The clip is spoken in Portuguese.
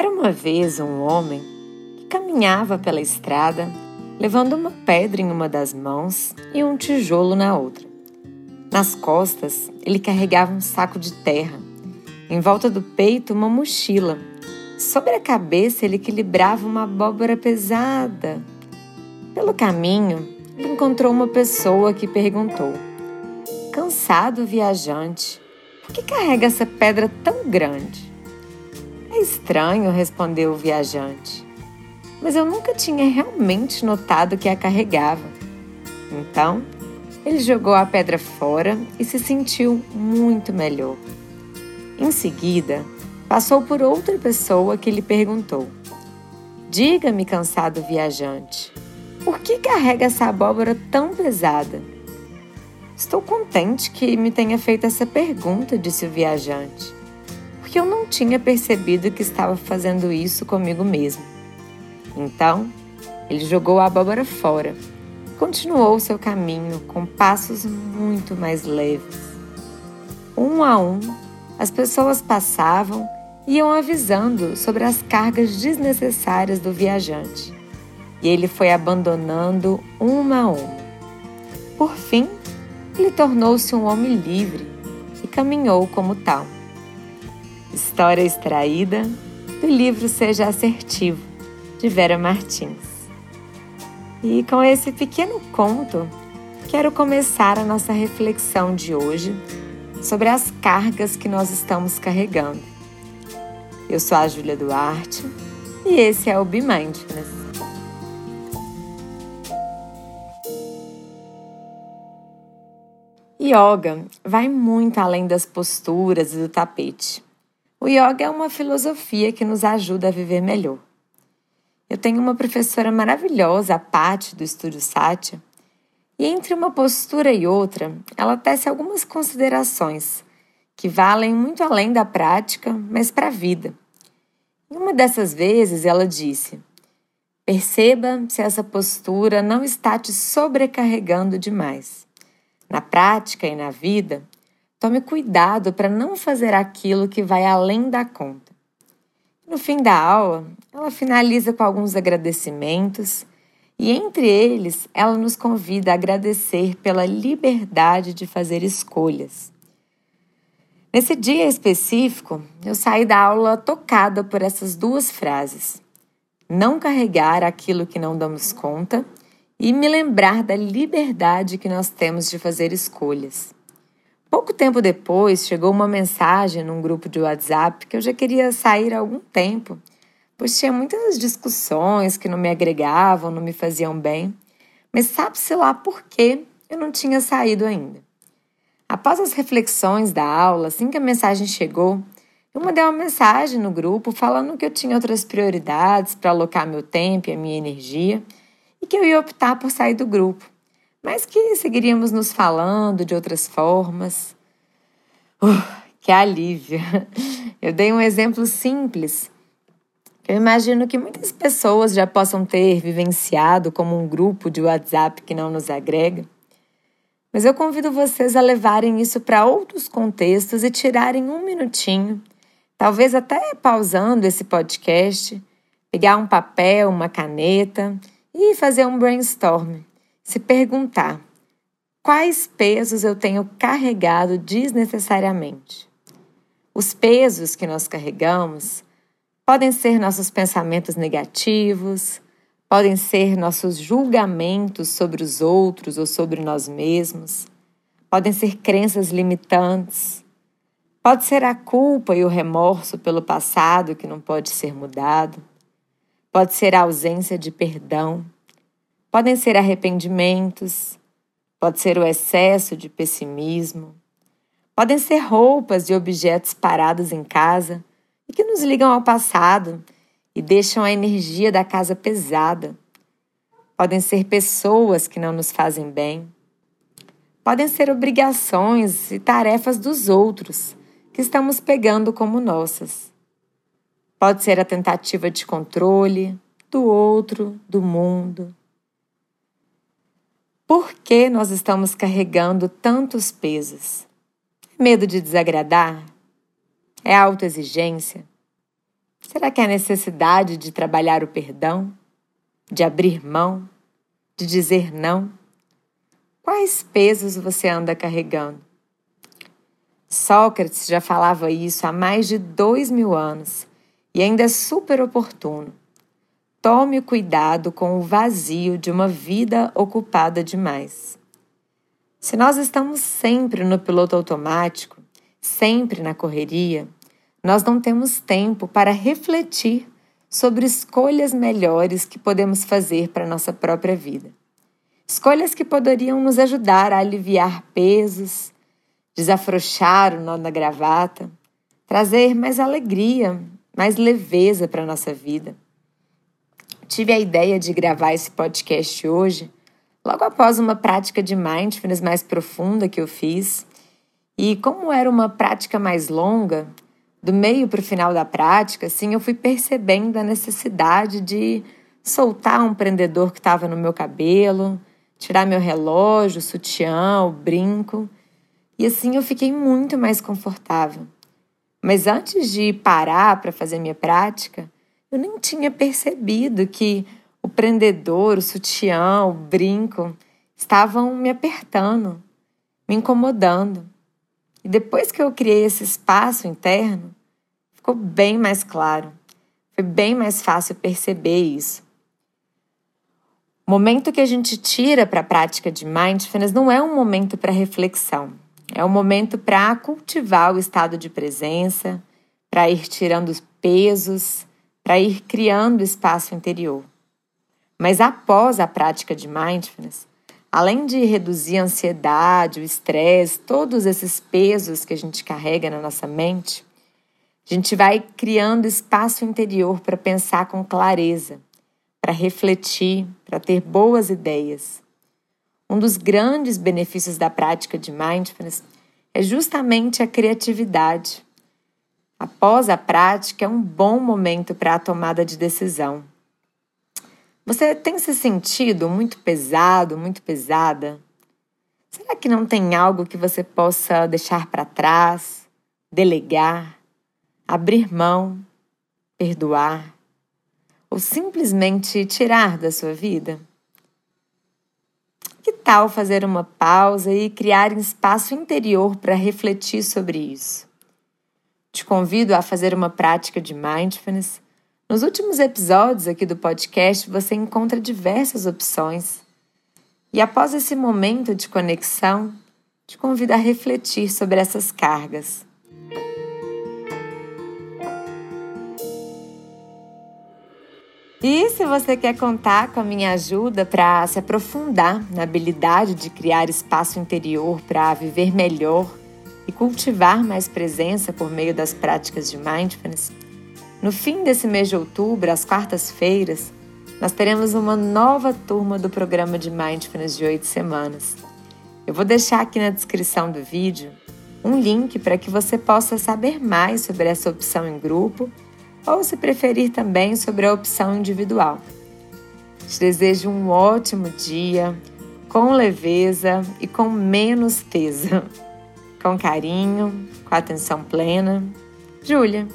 Era uma vez um homem que caminhava pela estrada levando uma pedra em uma das mãos e um tijolo na outra. Nas costas, ele carregava um saco de terra. Em volta do peito, uma mochila. Sobre a cabeça, ele equilibrava uma abóbora pesada. Pelo caminho, encontrou uma pessoa que perguntou: Cansado viajante, por que carrega essa pedra tão grande? Estranho, respondeu o viajante, mas eu nunca tinha realmente notado que a carregava. Então, ele jogou a pedra fora e se sentiu muito melhor. Em seguida, passou por outra pessoa que lhe perguntou: Diga-me, cansado viajante, por que carrega essa abóbora tão pesada? Estou contente que me tenha feito essa pergunta, disse o viajante tinha percebido que estava fazendo isso comigo mesmo. Então, ele jogou a abóbora fora e continuou seu caminho com passos muito mais leves. Um a um, as pessoas passavam e iam avisando sobre as cargas desnecessárias do viajante. E ele foi abandonando uma a uma. Por fim, ele tornou-se um homem livre e caminhou como tal. História extraída do livro Seja Assertivo, de Vera Martins. E com esse pequeno conto, quero começar a nossa reflexão de hoje sobre as cargas que nós estamos carregando. Eu sou a Júlia Duarte e esse é o Be Mindfulness. Yoga vai muito além das posturas e do tapete. O yoga é uma filosofia que nos ajuda a viver melhor. Eu tenho uma professora maravilhosa, a Patti, do Estúdio Satya, e entre uma postura e outra, ela tece algumas considerações que valem muito além da prática, mas para a vida. Em uma dessas vezes, ela disse: Perceba se essa postura não está te sobrecarregando demais. Na prática e na vida, Tome cuidado para não fazer aquilo que vai além da conta. No fim da aula, ela finaliza com alguns agradecimentos e, entre eles, ela nos convida a agradecer pela liberdade de fazer escolhas. Nesse dia específico, eu saí da aula tocada por essas duas frases: não carregar aquilo que não damos conta e me lembrar da liberdade que nós temos de fazer escolhas. Pouco tempo depois, chegou uma mensagem num grupo de WhatsApp que eu já queria sair há algum tempo, pois tinha muitas discussões que não me agregavam, não me faziam bem, mas sabe-se lá por que eu não tinha saído ainda. Após as reflexões da aula, assim que a mensagem chegou, eu mandei uma mensagem no grupo falando que eu tinha outras prioridades para alocar meu tempo e a minha energia e que eu ia optar por sair do grupo mas que seguiríamos nos falando de outras formas. Uh, que alívio! Eu dei um exemplo simples. Eu imagino que muitas pessoas já possam ter vivenciado como um grupo de WhatsApp que não nos agrega. Mas eu convido vocês a levarem isso para outros contextos e tirarem um minutinho, talvez até pausando esse podcast, pegar um papel, uma caneta e fazer um brainstorm se perguntar: quais pesos eu tenho carregado desnecessariamente? Os pesos que nós carregamos podem ser nossos pensamentos negativos, podem ser nossos julgamentos sobre os outros ou sobre nós mesmos, podem ser crenças limitantes, pode ser a culpa e o remorso pelo passado que não pode ser mudado, pode ser a ausência de perdão Podem ser arrependimentos, pode ser o excesso de pessimismo, podem ser roupas e objetos parados em casa e que nos ligam ao passado e deixam a energia da casa pesada. Podem ser pessoas que não nos fazem bem. Podem ser obrigações e tarefas dos outros que estamos pegando como nossas. Pode ser a tentativa de controle do outro, do mundo. Por que nós estamos carregando tantos pesos? Medo de desagradar? É autoexigência? Será que é a necessidade de trabalhar o perdão, de abrir mão, de dizer não? Quais pesos você anda carregando? Sócrates já falava isso há mais de dois mil anos e ainda é super oportuno. Tome cuidado com o vazio de uma vida ocupada demais. Se nós estamos sempre no piloto automático, sempre na correria, nós não temos tempo para refletir sobre escolhas melhores que podemos fazer para nossa própria vida. Escolhas que poderiam nos ajudar a aliviar pesos, desafrouxar o nó da gravata, trazer mais alegria, mais leveza para a nossa vida. Tive a ideia de gravar esse podcast hoje, logo após uma prática de mindfulness mais profunda que eu fiz. E como era uma prática mais longa, do meio para o final da prática, assim, eu fui percebendo a necessidade de soltar um prendedor que estava no meu cabelo, tirar meu relógio, sutiã, o brinco. E assim eu fiquei muito mais confortável. Mas antes de parar para fazer minha prática, eu nem tinha percebido que o prendedor, o sutiã, o brinco estavam me apertando, me incomodando. E depois que eu criei esse espaço interno, ficou bem mais claro. Foi bem mais fácil perceber isso. O momento que a gente tira para a prática de mindfulness não é um momento para reflexão. É um momento para cultivar o estado de presença, para ir tirando os pesos, para ir criando espaço interior. Mas após a prática de mindfulness, além de reduzir a ansiedade, o estresse, todos esses pesos que a gente carrega na nossa mente, a gente vai criando espaço interior para pensar com clareza, para refletir, para ter boas ideias. Um dos grandes benefícios da prática de mindfulness é justamente a criatividade. Após a prática, é um bom momento para a tomada de decisão. Você tem se sentido muito pesado, muito pesada? Será que não tem algo que você possa deixar para trás, delegar, abrir mão, perdoar ou simplesmente tirar da sua vida? Que tal fazer uma pausa e criar um espaço interior para refletir sobre isso? Te convido a fazer uma prática de mindfulness. Nos últimos episódios aqui do podcast, você encontra diversas opções. E após esse momento de conexão, te convido a refletir sobre essas cargas. E se você quer contar com a minha ajuda para se aprofundar na habilidade de criar espaço interior para viver melhor e cultivar mais presença por meio das práticas de mindfulness, no fim desse mês de outubro, às quartas-feiras, nós teremos uma nova turma do programa de Mindfulness de oito semanas. Eu vou deixar aqui na descrição do vídeo um link para que você possa saber mais sobre essa opção em grupo ou, se preferir, também sobre a opção individual. Te desejo um ótimo dia, com leveza e com menos peso. Com carinho, com atenção plena. Júlia.